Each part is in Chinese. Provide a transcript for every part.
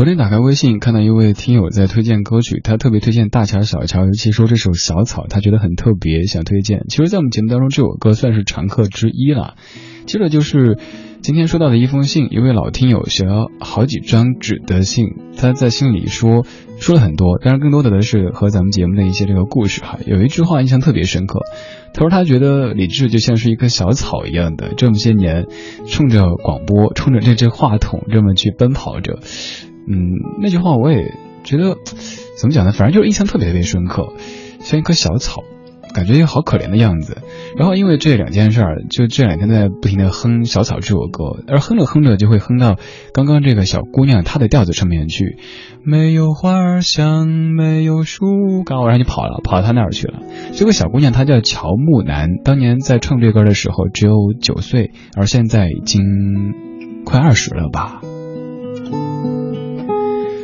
昨天打开微信，看到一位听友在推荐歌曲，他特别推荐大乔小乔，尤其说这首小草，他觉得很特别，想推荐。其实，在我们节目当中，这首歌算是常客之一了。接着就是今天收到的一封信，一位老听友写了好几张纸的信，他在信里说说了很多，当然更多的是和咱们节目的一些这个故事哈。有一句话印象特别深刻，他说他觉得李志就像是一棵小草一样的，这么些年冲着广播，冲着这只话筒这么去奔跑着。嗯，那句话我也觉得怎么讲呢？反正就是印象特别特别深刻，像一棵小草，感觉又好可怜的样子。然后因为这两件事儿，就这两天在不停的哼《小草》这首歌，而哼着哼着就会哼到刚刚这个小姑娘她的调子上面去。没有花儿香，没有树高，然后就跑了，跑到她那儿去了。这个小姑娘她叫乔木楠，当年在唱这歌的时候只有九岁，而现在已经快二十了吧。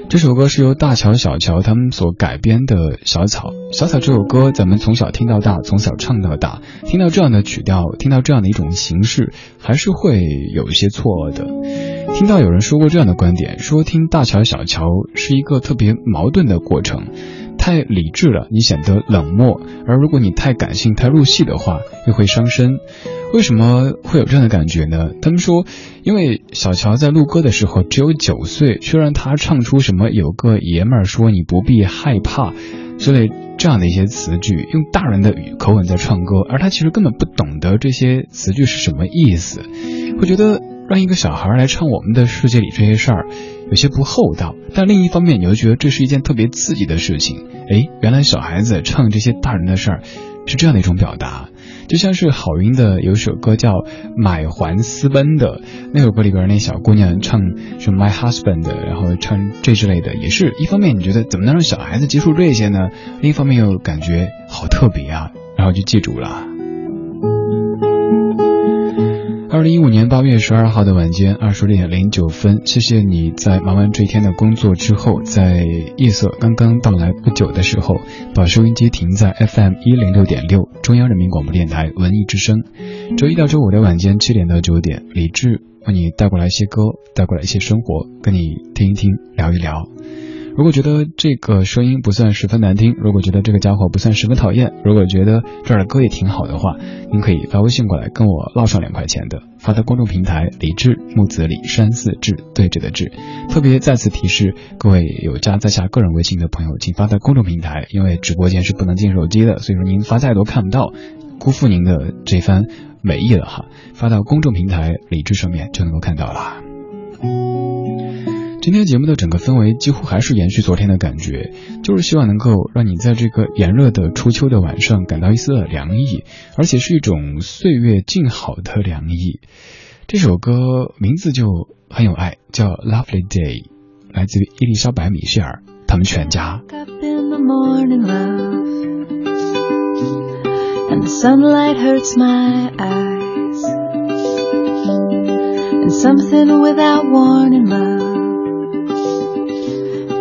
这首歌是由大乔、小乔他们所改编的《小草》。小草这首歌，咱们从小听到大，从小唱到大，听到这样的曲调，听到这样的一种形式，还是会有一些错愕的。听到有人说过这样的观点，说听大乔、小乔是一个特别矛盾的过程。太理智了，你显得冷漠；而如果你太感性、太入戏的话，又会伤身。为什么会有这样的感觉呢？他们说，因为小乔在录歌的时候只有九岁，却让他唱出什么“有个爷们儿说你不必害怕”之类这样的一些词句，用大人的语口吻在唱歌，而他其实根本不懂得这些词句是什么意思，会觉得让一个小孩来唱我们的世界里这些事儿。有些不厚道，但另一方面，你又觉得这是一件特别刺激的事情。哎，原来小孩子唱这些大人的事儿，是这样的一种表达。就像是郝云的有首歌叫《买还私奔》的那首歌里边，那小姑娘唱什么 My Husband，然后唱这之类的，也是一方面你觉得怎么能让小孩子接触这些呢？另一方面又感觉好特别啊，然后就记住了。二零一五年八月十二号的晚间二十点零九分，谢谢你在忙完这一天的工作之后，在夜色刚刚到来不久的时候，把收音机停在 FM 一零六点六中央人民广播电台文艺之声。周一到周五的晚间七点到九点，李志为你带过来一些歌，带过来一些生活，跟你听一听，聊一聊。如果觉得这个声音不算十分难听，如果觉得这个家伙不算十分讨厌，如果觉得这儿的歌也挺好的话，您可以发微信过来跟我唠上两块钱的，发到公众平台李志木子李山寺志对峙的志。特别再次提示各位有加在下个人微信的朋友，请发到公众平台，因为直播间是不能进手机的，所以说您发再多看不到，辜负您的这番美意了哈。发到公众平台李志上面就能够看到了。今天节目的整个氛围几乎还是延续昨天的感觉，就是希望能够让你在这个炎热的初秋的晚上感到一丝的凉意，而且是一种岁月静好的凉意。这首歌名字就很有爱，叫《Lovely Day》，来自于伊丽莎白·米歇尔他们全家。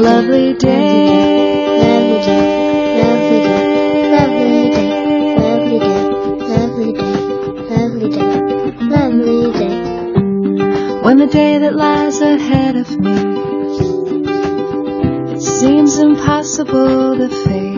A lovely day. Lovely day, lovely day, lovely day, lovely day, lovely day, lovely day. When the day that lies ahead of me seems impossible to face,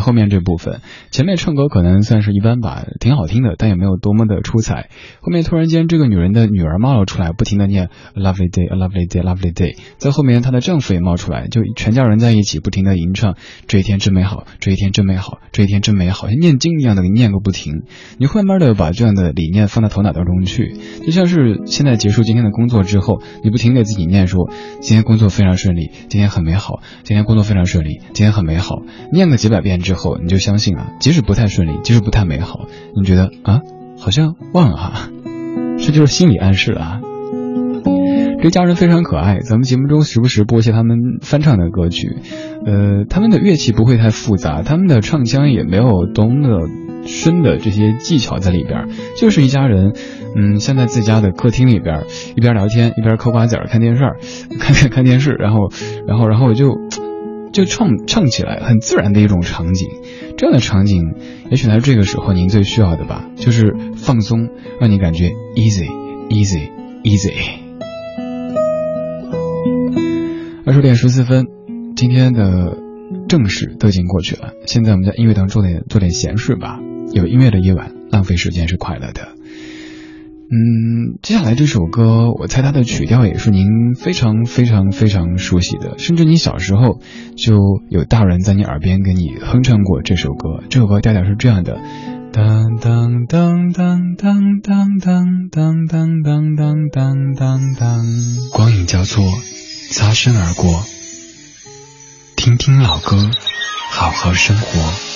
后面这部分，前面唱歌可能算是一般吧，挺好听的，但也没有多么的出彩。后面突然间这个女人的女儿冒了出来，不停的念 a lovely day a lovely day lovely day，在后面她的丈夫也冒出来，就全家人在一起不停的吟唱这一天真美好，这一天真美好，这一天真美好，像念经一样的给念个不停。你慢慢的把这样的理念放到头脑当中去，就像是现在结束今天的工作之后，你不停给自己念说今天工作非常顺利，今天很美好，今天工作非常顺利，今天很美好。念个几百遍之后，后你就相信啊，即使不太顺利，即使不太美好，你觉得啊，好像忘了哈，这就是心理暗示啊。这家人非常可爱，咱们节目中时不时播一些他们翻唱的歌曲，呃，他们的乐器不会太复杂，他们的唱腔也没有多么的深的这些技巧在里边，就是一家人，嗯，像在自家的客厅里边，一边聊天一边嗑瓜子看电视，看看看电视，然后，然后，然后就就唱唱起来，很自然的一种场景。这样的场景，也许在这个时候您最需要的吧，就是放松，让你感觉 easy easy easy。二十点十四分，今天的正事都已经过去了。现在我们在音乐当中做点做点闲事吧。有音乐的夜晚，浪费时间是快乐的。嗯，接下来这首歌，我猜它的曲调也是您非常非常非常熟悉的，甚至你小时候就有大人在你耳边给你哼唱过这首歌。这首歌调调是这样的：当当当当当当当当当当当当当当，光影交错。擦身而过，听听老歌，好好生活。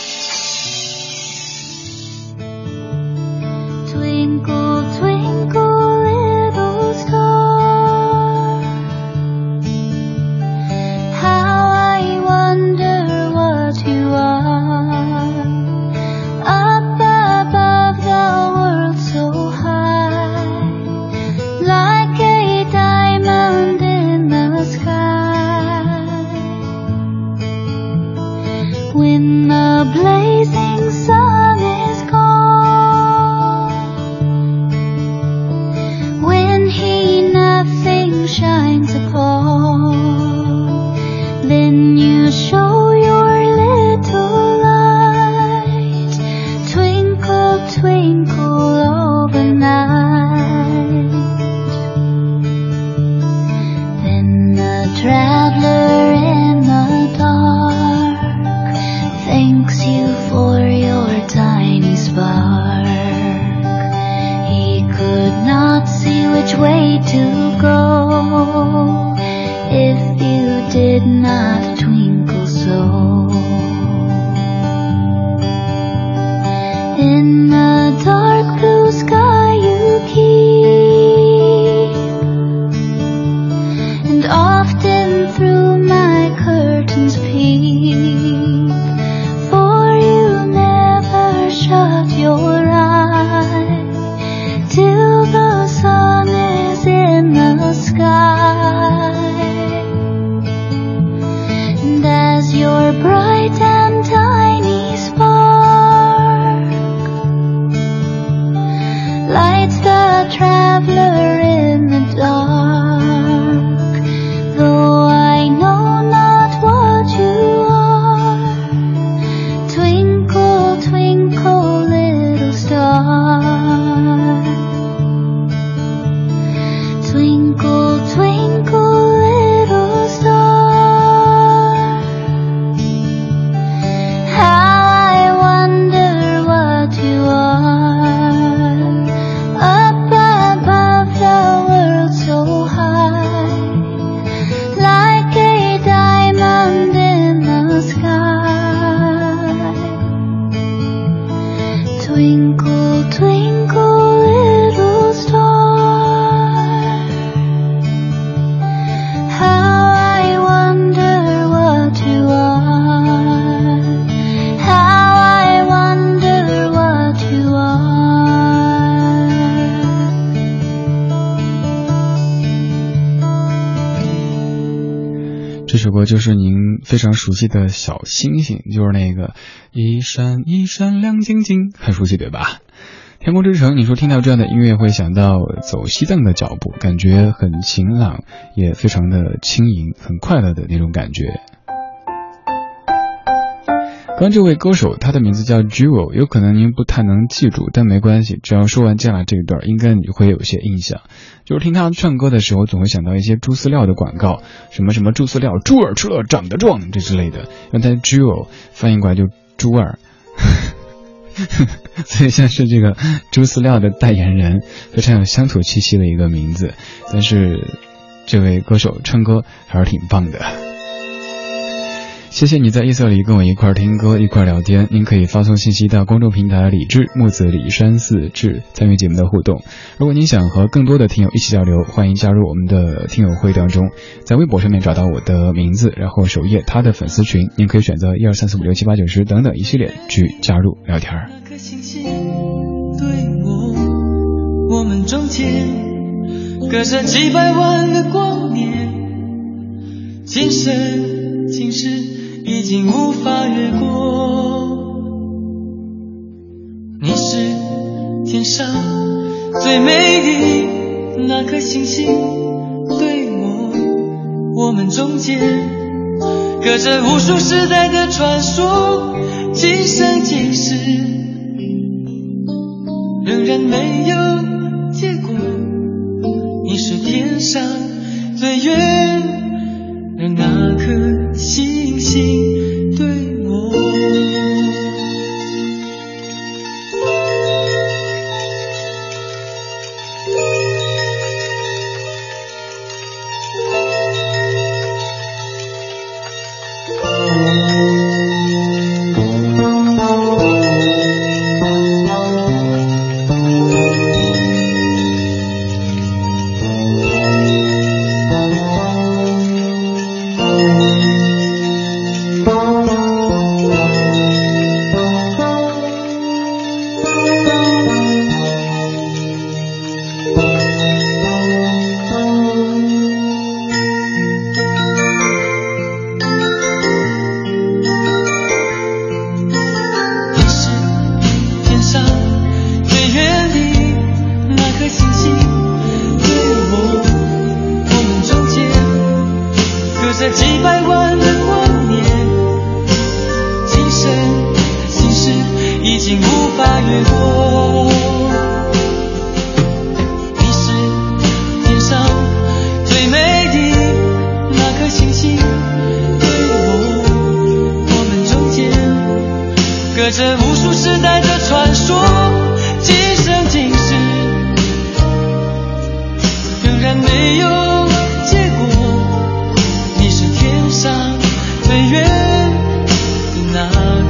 常熟悉的小星星，就是那个一闪一闪亮晶晶，很熟悉对吧？天空之城，你说听到这样的音乐会想到走西藏的脚步，感觉很晴朗，也非常的轻盈，很快乐的那种感觉。刚这位歌手，他的名字叫 Jewel，有可能您不太能记住，但没关系，只要说完接下来这一段，应该你会有些印象。就是听他唱歌的时候，总会想到一些猪饲料的广告，什么什么猪饲料，猪耳吃了长得壮，这之类的。让他 Jewel 翻译过来就猪耳，所以像是这个猪饲料的代言人，非常有乡土气息的一个名字。但是这位歌手唱歌还是挺棒的。谢谢你在夜色里跟我一块听歌一块聊天。您可以发送信息到公众平台“李志木子李山寺志”参与节目的互动。如果您想和更多的听友一起交流，欢迎加入我们的听友会当中，在微博上面找到我的名字，然后首页他的粉丝群，您可以选择一二三四五六七八九十等等一系列去加入聊天。这颗星星对我们中间隔着几百万的光年，今生今世。已经无法越过。你是天上最美丽那颗星星，对我，我们中间隔着无数时代的传说，今生今世仍然没有结果。你是天上最远那颗星星。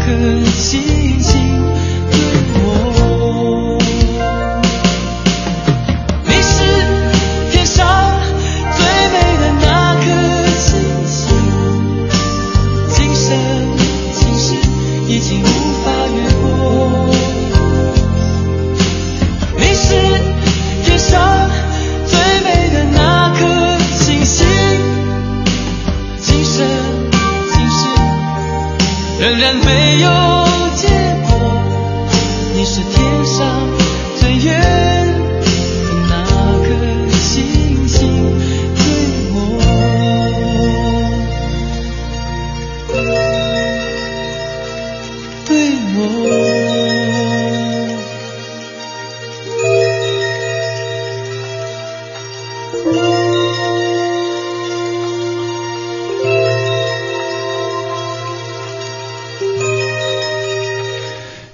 颗星星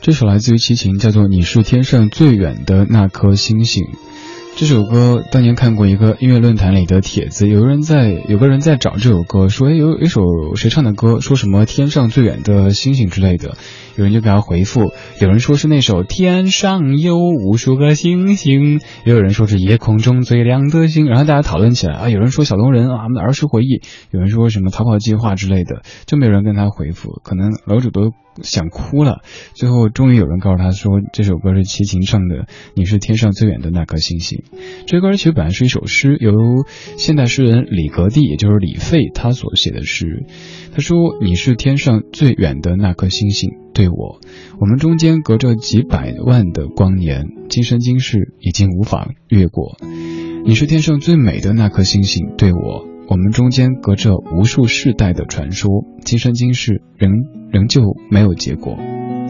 这首来自于齐秦，叫做《你是天上最远的那颗星星》。这首歌当年看过一个音乐论坛里的帖子，有人在有个人在找这首歌，说哎有一首谁唱的歌，说什么天上最远的星星之类的。有人就给他回复，有人说是那首天上有无数个星星，也有人说是夜空中最亮的星。然后大家讨论起来啊，有人说小龙人啊，我们的儿时回忆，有人说什么逃跑计划之类的，就没有人跟他回复，可能楼主都想哭了。最后终于有人告诉他说，这首歌是齐秦唱的，《你是天上最远的那颗星星》。这歌其实本来是一首诗，由现代诗人李格弟，也就是李费他所写的诗。他说：“你是天上最远的那颗星星。”对我，我们中间隔着几百万的光年，今生今世已经无法越过。你是天上最美的那颗星星，对我，我们中间隔着无数世代的传说，今生今世仍仍旧没有结果。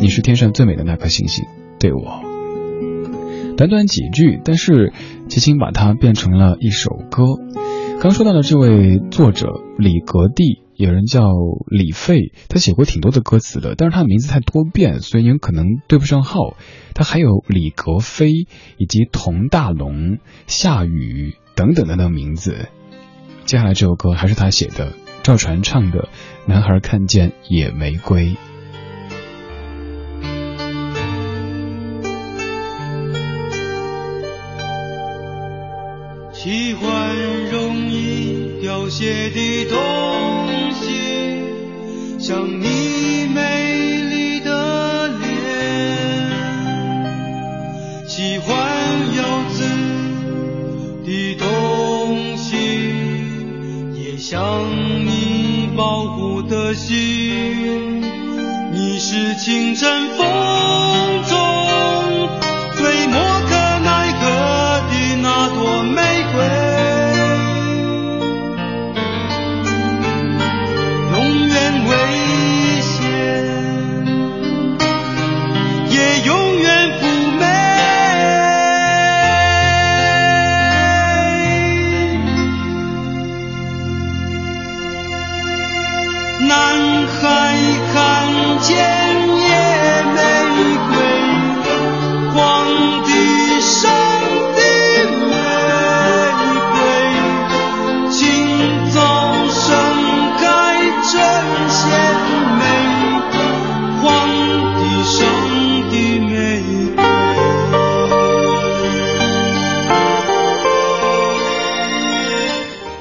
你是天上最美的那颗星星，对我。短短几句，但是齐秦把它变成了一首歌。刚说到的这位作者李格弟，有人叫李费，他写过挺多的歌词的，但是他的名字太多变，所以你可能对不上号。他还有李格飞以及佟大龙、夏雨等等等等名字。接下来这首歌还是他写的，赵传唱的《男孩看见野玫瑰》。喜欢容易凋谢的东西，像你想你保护的心。你是清晨风中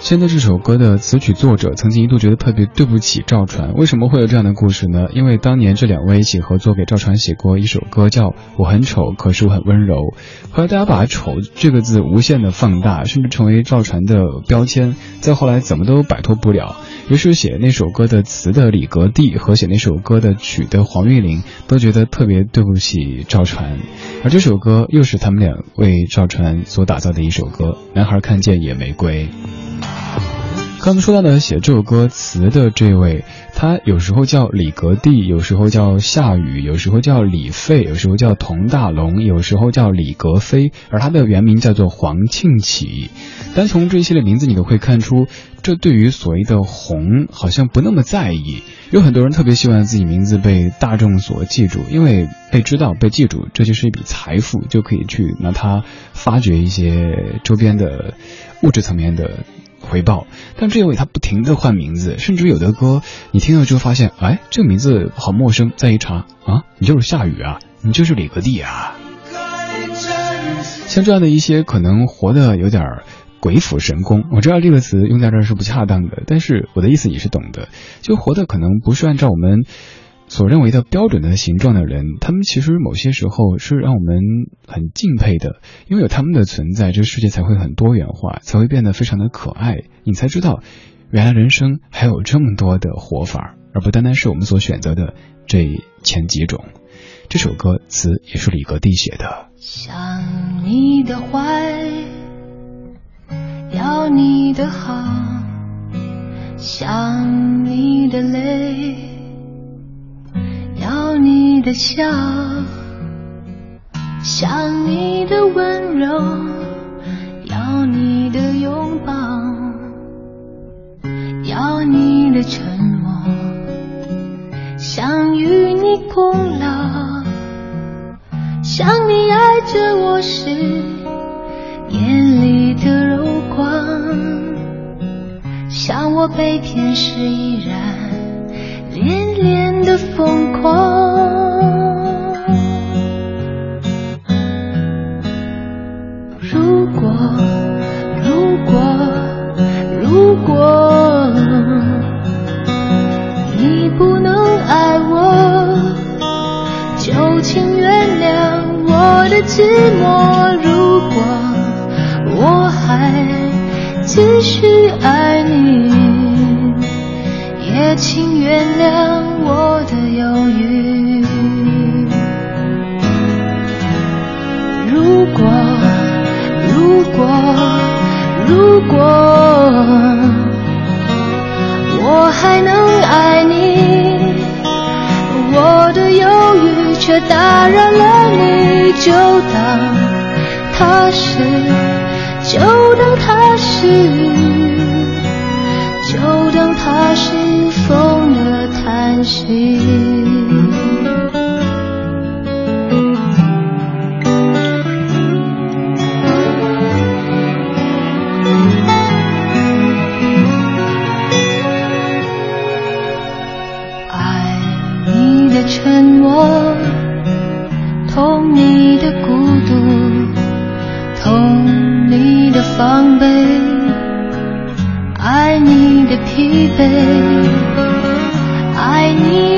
现在这首歌的词曲作者曾经一度觉得特别对不起赵传，为什么会有这样的故事呢？因为当年这两位一起合作给赵传写过一首歌，叫《我很丑，可是我很温柔》。后来大家把“丑”这个字无限的放大，甚至成为赵传的标签。再后来怎么都摆脱不了，于是写那首歌的词的李格弟和写那首歌的曲的黄韵玲都觉得特别对不起赵传，而这首歌又是他们俩为赵传所打造的一首歌。男孩看见野玫瑰。刚才说到的写这首歌词的这位，他有时候叫李格弟，有时候叫夏雨，有时候叫李费，有时候叫佟大龙，有时候叫李格飞，而他的原名叫做黄庆启。单从这一系列名字，你都会看出，这对于所谓的红好像不那么在意。有很多人特别希望自己名字被大众所记住，因为被知道、被记住，这就是一笔财富，就可以去拿它发掘一些周边的物质层面的。回报，但这位他不停的换名字，甚至有的歌你听了之后发现，哎，这个名字好陌生。再一查啊，你就是夏雨啊，你就是李格弟啊。像这样的一些可能活得有点鬼斧神工，我知道这个词用在这是不恰当的，但是我的意思你是懂的。就活得可能不是按照我们所认为的标准的形状的人，他们其实某些时候是让我们很敬佩的，因为有他们的存在，这个世界才会很多元化，才会变得非常的可爱。你才知道，原来人生还有这么多的活法，而不单单是我们所选择的这前几种。这首歌词也是李格弟写的。想你的坏，要你的好，想你的泪，要你的笑，想你的温柔，要你的拥抱，要你的沉默，想与你共老。想你爱着我时眼里的柔光，想我被天使依然恋恋的疯狂。如果，如果，如果你不能爱我，就请原谅我的寂寞。如果我还继续爱你，原谅我的犹豫。如果，如果，如果我还能爱你。我的犹豫却打扰了你，就当它是，就当它是，叹息。沉默，痛你的孤独，痛你的防备，爱你的疲惫，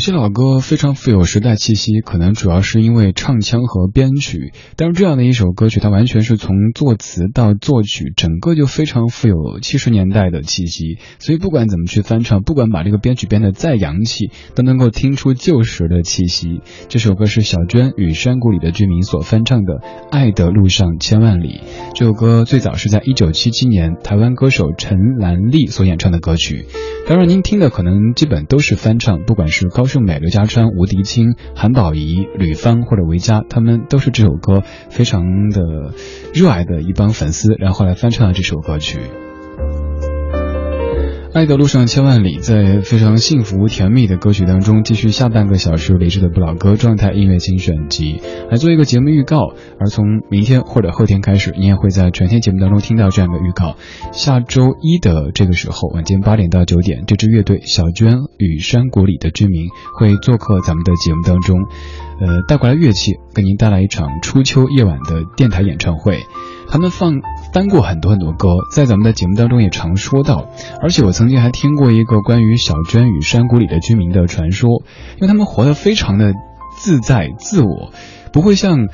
有些老歌非常富有时代气息，可能主要是因为唱腔和编曲。但是这样的一首歌曲，它完全是从作词到作曲，整个就非常富有七十年代的气息。所以不管怎么去翻唱，不管把这个编曲编得再洋气，都能够听出旧时的气息。这首歌是小娟与山谷里的居民所翻唱的《爱的路上千万里》。这首歌最早是在一九七七年台湾歌手陈兰丽所演唱的歌曲。当然，您听的可能基本都是翻唱，不管是高胜美、刘家川、吴迪清、韩宝仪、吕方或者维嘉，他们都是这首歌非常的热爱的一帮粉丝，然后来翻唱了这首歌曲。爱的路上千万里，在非常幸福甜蜜的歌曲当中，继续下半个小时理智的不老歌状态音乐精选集，来做一个节目预告。而从明天或者后天开始，你也会在全天节目当中听到这样的预告。下周一的这个时候，晚间八点到九点，这支乐队小娟与山谷里的居民会做客咱们的节目当中，呃，带过来乐器，给您带来一场初秋夜晚的电台演唱会。他们放翻过很多很多歌，在咱们的节目当中也常说到，而且我曾经还听过一个关于小娟与山谷里的居民的传说，因为他们活得非常的自在自我，不会像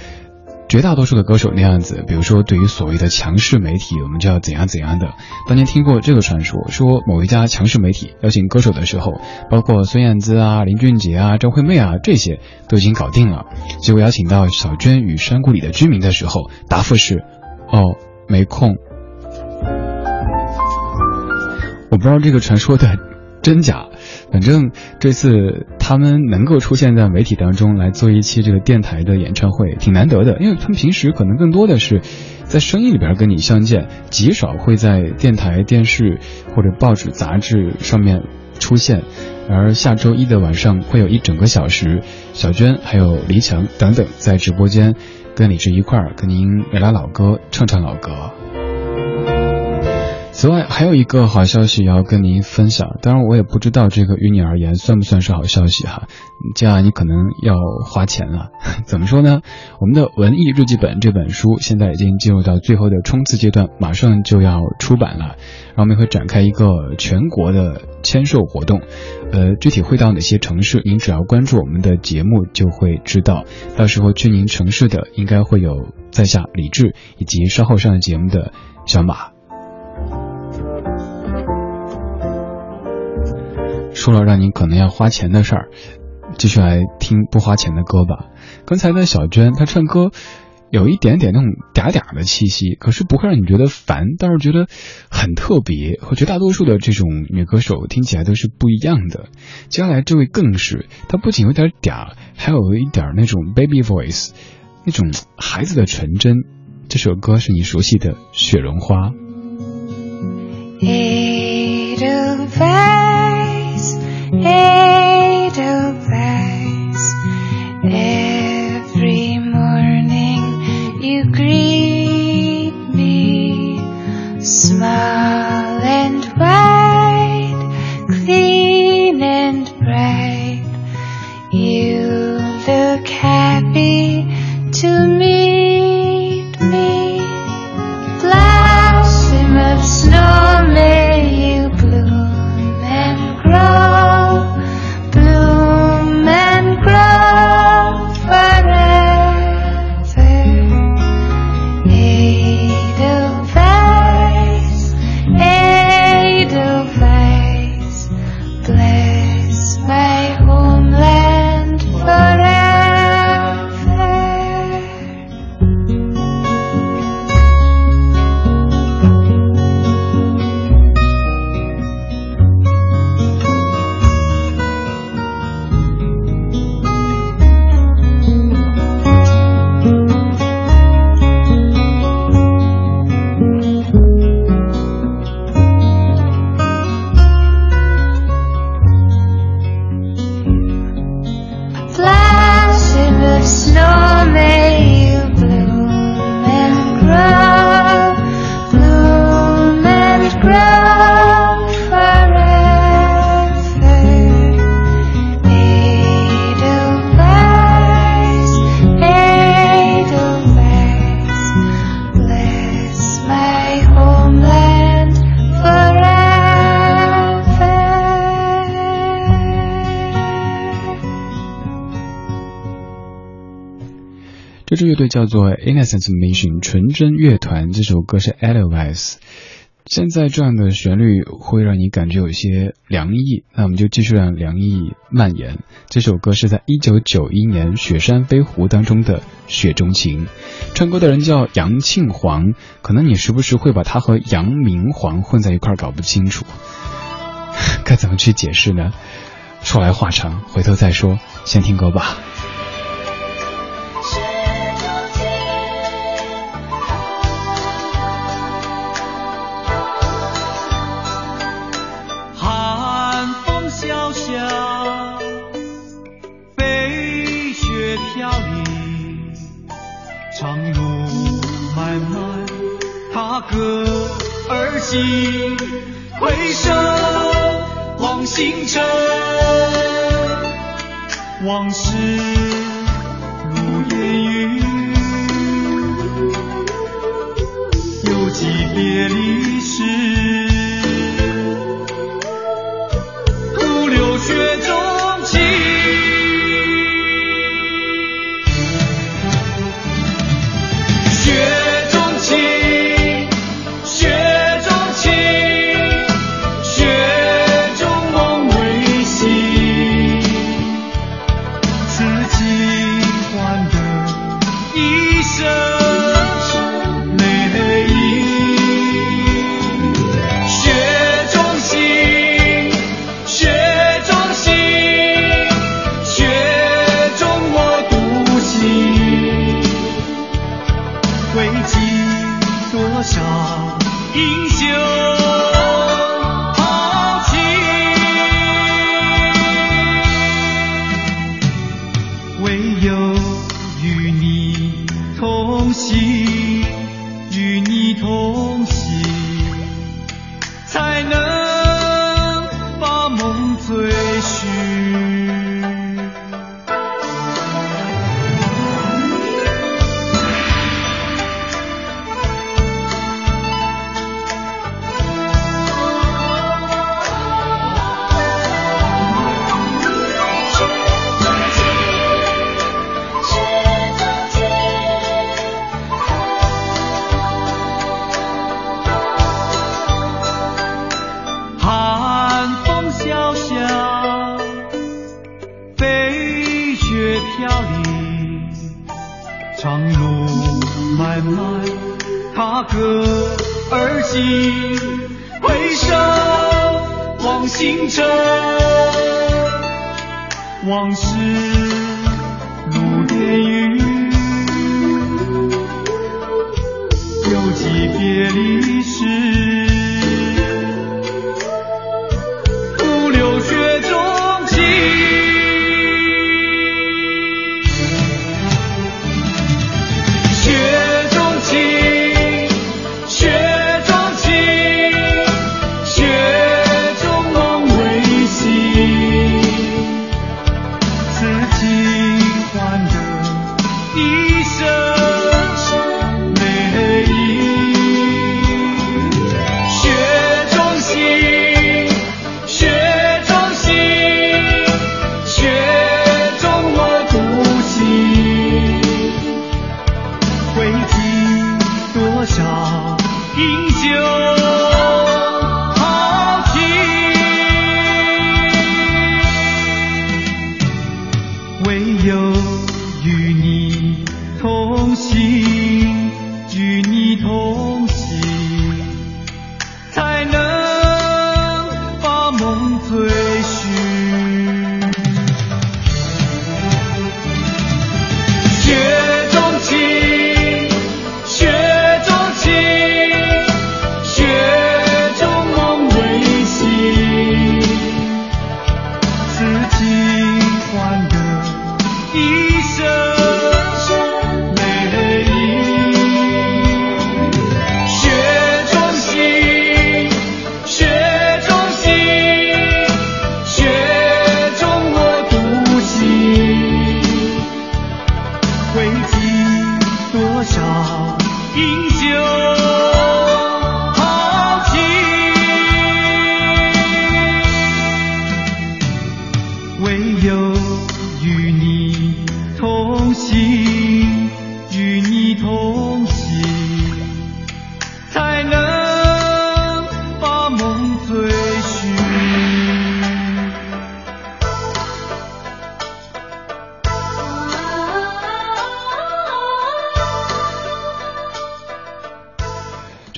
绝大多数的歌手那样子，比如说对于所谓的强势媒体，我们就要怎样怎样的。当年听过这个传说，说某一家强势媒体邀请歌手的时候，包括孙燕姿啊、林俊杰啊、张惠妹啊这些都已经搞定了，结果邀请到小娟与山谷里的居民的时候，答复是。哦，没空。我不知道这个传说的真假，反正这次他们能够出现在媒体当中来做一期这个电台的演唱会，挺难得的，因为他们平时可能更多的是在生意里边跟你相见，极少会在电台、电视或者报纸、杂志上面出现。而下周一的晚上会有一整个小时，小娟还有黎强等等在直播间。跟李志一块儿跟您聊聊老歌，唱唱老歌。此外，还有一个好消息要跟您分享，当然我也不知道这个于你而言算不算是好消息哈。这样你可能要花钱了。怎么说呢？我们的文艺日记本这本书现在已经进入到最后的冲刺阶段，马上就要出版了。然后我们会展开一个全国的签售活动，呃，具体会到哪些城市，您只要关注我们的节目就会知道。到时候去您城市的应该会有在下李志以及稍后上节目的小马。说了让您可能要花钱的事儿，继续来听不花钱的歌吧。刚才的小娟她唱歌有一点点那种嗲嗲的气息，可是不会让你觉得烦，倒是觉得很特别。和绝大多数的这种女歌手听起来都是不一样的。接下来这位更是，她不仅有点嗲，还有一点那种 baby voice，那种孩子的纯真。这首歌是你熟悉的《雪绒花》。Hey. 这支乐队叫做 Innocent Mission 纯真乐团，这首歌是 Edelweiss。现在这样的旋律会让你感觉有些凉意，那我们就继续让凉意蔓延。这首歌是在一九九一年《雪山飞狐》当中的《雪中情》，唱歌的人叫杨庆煌，可能你时不时会把他和杨明煌混在一块儿搞不清楚。该怎么去解释呢？说来话长，回头再说，先听歌吧。歌而尽回首望星辰，往事如烟云，犹记别离时。买卖踏歌而行回首望星辰往事如烟云有几别离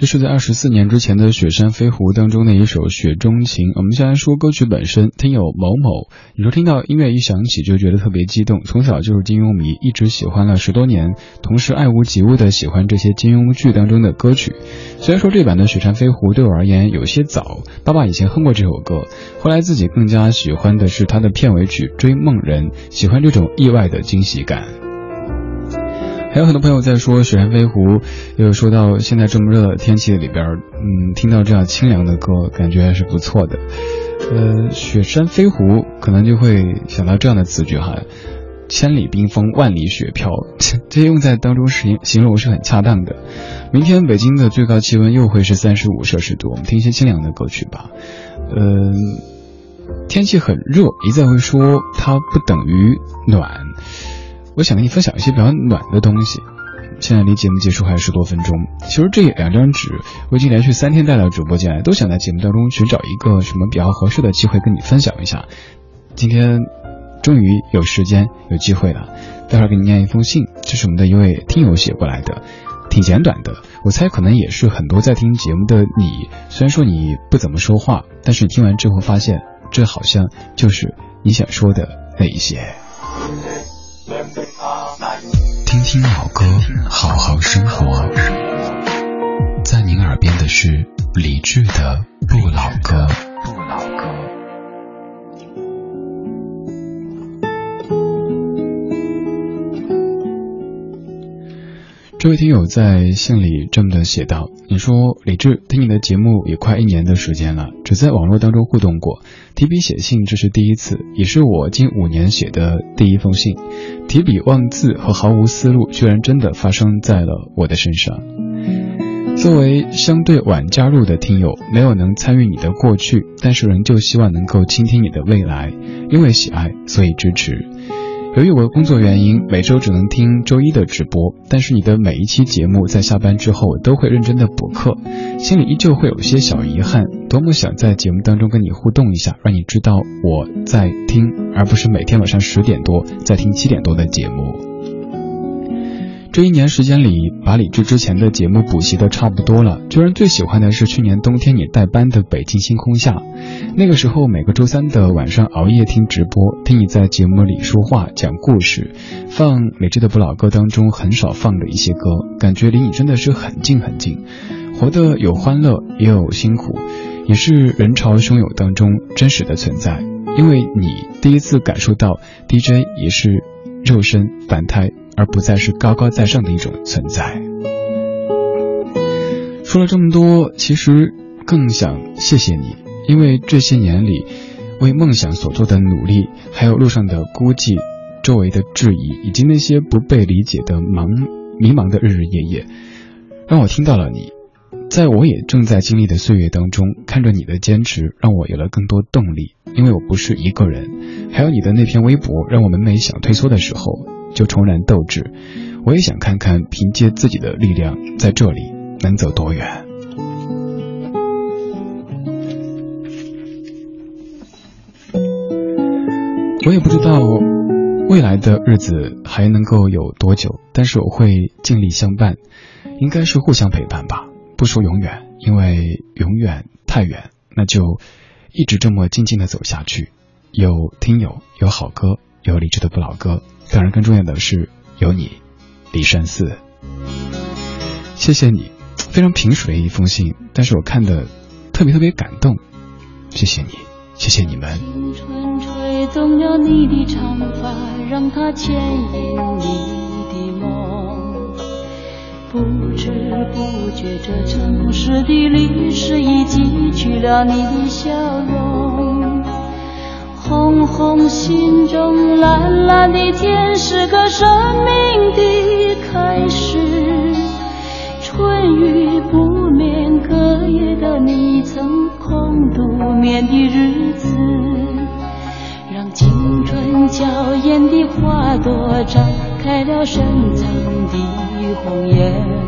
是在二十四年之前的《雪山飞狐》当中的一首《雪中情》。我们先来说歌曲本身，听友某某，你说听到音乐一响起就觉得特别激动，从小就是金庸迷，一直喜欢了十多年，同时爱屋及乌的喜欢这些金庸剧当中的歌曲。虽然说这版的《雪山飞狐》对我而言有些早，爸爸以前哼过这首歌，后来自己更加喜欢的是他的片尾曲《追梦人》，喜欢这种意外的惊喜感。还有很多朋友在说《雪山飞狐》，又说到现在这么热的天气里边，嗯，听到这样清凉的歌，感觉还是不错的。呃，雪山飞狐可能就会想到这样的词句哈，千里冰封，万里雪飘，这些用在当中形形容是很恰当的。明天北京的最高气温又会是三十五摄氏度，我们听一些清凉的歌曲吧。嗯，天气很热，一再会说它不等于暖。我想跟你分享一些比较暖的东西。现在离节目结束还有十多分钟，其实这两张纸我已经连续三天带到直播间来，都想在节目当中寻找一个什么比较合适的机会跟你分享一下。今天终于有时间有机会了，待会儿给你念一封信，这是我们的一位听友写过来的，挺简短的。我猜可能也是很多在听节目的你，虽然说你不怎么说话，但是你听完之后发现，这好像就是你想说的那一些。听听老歌，好好生活。在您耳边的是理智的不老歌。不老歌。这位听友在信里这么的写道：“你说李志听你的节目也快一年的时间了，只在网络当中互动过，提笔写信这是第一次，也是我近五年写的第一封信。提笔忘字和毫无思路，居然真的发生在了我的身上。作为相对晚加入的听友，没有能参与你的过去，但是仍旧希望能够倾听你的未来，因为喜爱，所以支持。”由于我的工作原因，每周只能听周一的直播，但是你的每一期节目在下班之后都会认真的补课，心里依旧会有些小遗憾，多么想在节目当中跟你互动一下，让你知道我在听，而不是每天晚上十点多在听七点多的节目。这一年时间里，把李志之前的节目补习的差不多了。居然最喜欢的是去年冬天你带班的《北京星空下》，那个时候每个周三的晚上熬夜听直播，听你在节目里说话讲故事，放李志的不老歌当中很少放的一些歌，感觉离你真的是很近很近。活得有欢乐也有辛苦，也是人潮汹涌当中真实的存在。因为你第一次感受到 DJ 也是肉身凡胎。而不再是高高在上的一种存在。说了这么多，其实更想谢谢你，因为这些年里为梦想所做的努力，还有路上的孤寂、周围的质疑，以及那些不被理解的茫迷茫的日日夜夜，让我听到了你。在我也正在经历的岁月当中，看着你的坚持，让我有了更多动力。因为我不是一个人，还有你的那篇微博，让我们每想退缩的时候。就重燃斗志，我也想看看凭借自己的力量在这里能走多远。我也不知道未来的日子还能够有多久，但是我会尽力相伴，应该是互相陪伴吧。不说永远，因为永远太远，那就一直这么静静的走下去。有听友，有好歌，有理智的不老歌。当然，更重要的是有你，李善寺。谢谢你，非常平水的一封信，但是我看的特别特别感动。谢谢你，谢谢你们。青春吹动了你的长发，让它牵引你的梦。不知不觉，这城市的历史已记取了你的笑容。红红心中，蓝蓝的天是个生命的开始。春雨不眠，隔夜的你曾空独眠的日子，让青春娇艳的花朵绽开了深藏的红颜。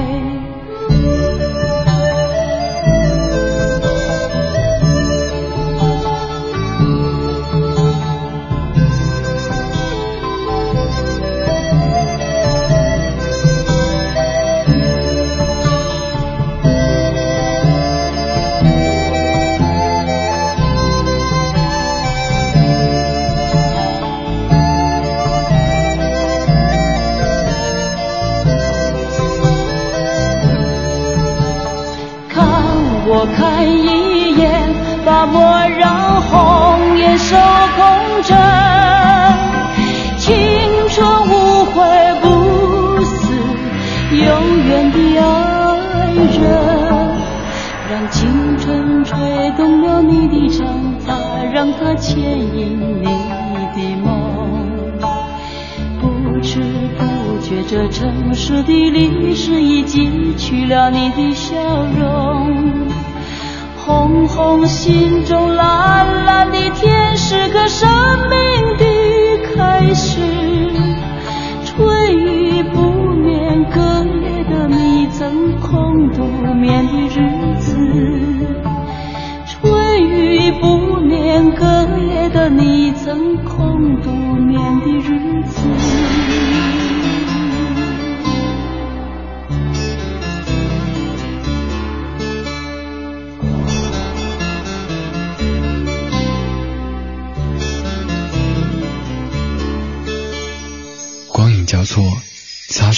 牵引你的梦，不知不觉，这城市的历史已记取了你的笑容。红红心中，蓝蓝的天，是个生命的开始。春雨不眠，隔夜的你曾空独眠的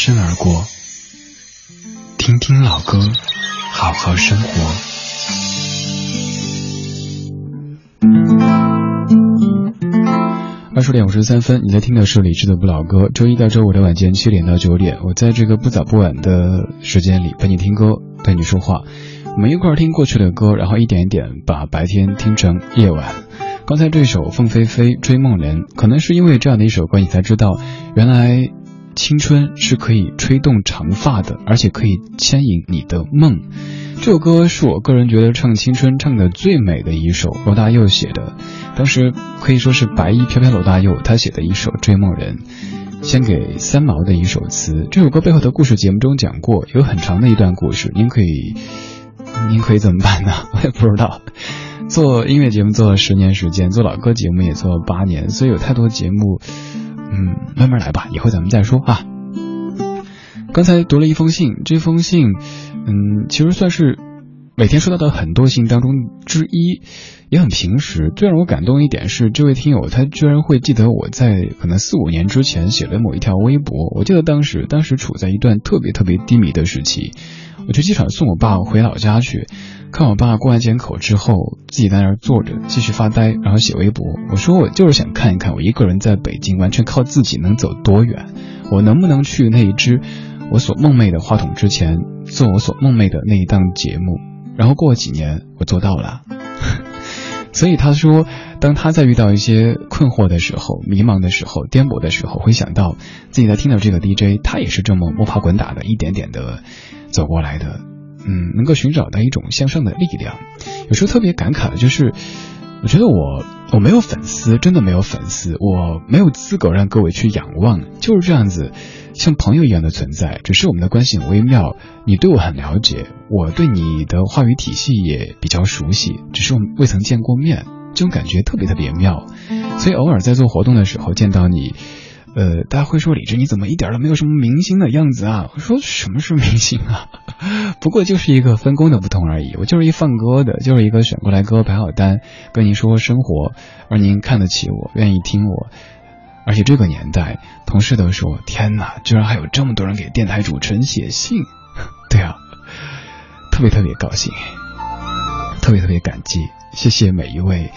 身而过，听听老歌，好好生活。二十点五十三分，你在听的是李志的不老歌。周一到周五的晚间七点到九点，我在这个不早不晚的时间里陪你听歌，对你说话。我们一块儿听过去的歌，然后一点一点把白天听成夜晚。刚才这首《凤飞飞追梦人》，可能是因为这样的一首歌，你才知道原来青春是可以吹动长发的，而且可以牵引你的梦。这首歌是我个人觉得唱青春唱的最美的一首，罗大佑写的，当时可以说是白衣飘飘罗大佑他写的一首《追梦人》，先给三毛的一首词。这首歌背后的故事节目中讲过，有很长的一段故事，您可以，您可以怎么办呢？我也不知道。做音乐节目做了十年时间，做老歌节目也做了八年，所以有太多节目，嗯，慢慢来吧，以后咱们再说啊。刚才读了一封信，这封信。嗯，其实算是每天收到的很多信当中之一，也很平时。最让我感动一点是，这位听友他居然会记得我在可能四五年之前写的某一条微博。我记得当时，当时处在一段特别特别低迷的时期，我去机场送我爸回老家去，看我爸过完检口之后，自己在那儿坐着继续发呆，然后写微博。我说我就是想看一看，我一个人在北京完全靠自己能走多远，我能不能去那一支。我所梦寐的话筒之前做我所梦寐的那一档节目，然后过了几年，我做到了。所以他说，当他在遇到一些困惑的时候、迷茫的时候、颠簸的时候，会想到自己在听到这个 DJ，他也是这么摸爬滚打的，一点点的走过来的。嗯，能够寻找到一种向上的力量。有时候特别感慨的就是，我觉得我我没有粉丝，真的没有粉丝，我没有资格让各位去仰望，就是这样子。像朋友一样的存在，只是我们的关系很微妙。你对我很了解，我对你的话语体系也比较熟悉，只是我们未曾见过面，这种感觉特别特别妙。所以偶尔在做活动的时候见到你，呃，大家会说李志你怎么一点都没有什么明星的样子啊？我说什么是明星啊？不过就是一个分工的不同而已。我就是一放歌的，就是一个选过来歌排好单，跟您说生活，而您看得起我，愿意听我。而且这个年代，同事都说：“天哪，居然还有这么多人给电台主持人写信。”对啊，特别特别高兴，特别特别感激，谢谢每一位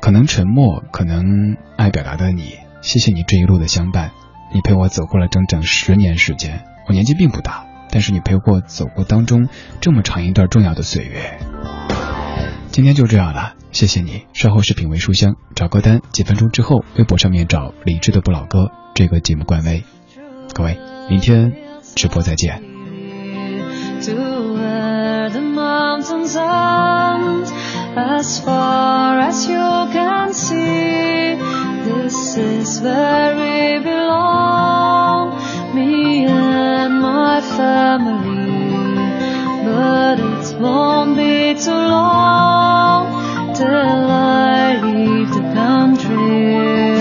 可能沉默、可能爱表达的你，谢谢你这一路的相伴，你陪我走过了整整十年时间。我年纪并不大，但是你陪我走过当中这么长一段重要的岁月。今天就这样了。谢谢你，稍后是品味书香，找歌单，几分钟之后，微博上面找李智的不老歌这个节目官微。各位，明天直播再见。This is where we belong, me and my family. But it won't be too long till I leave the country.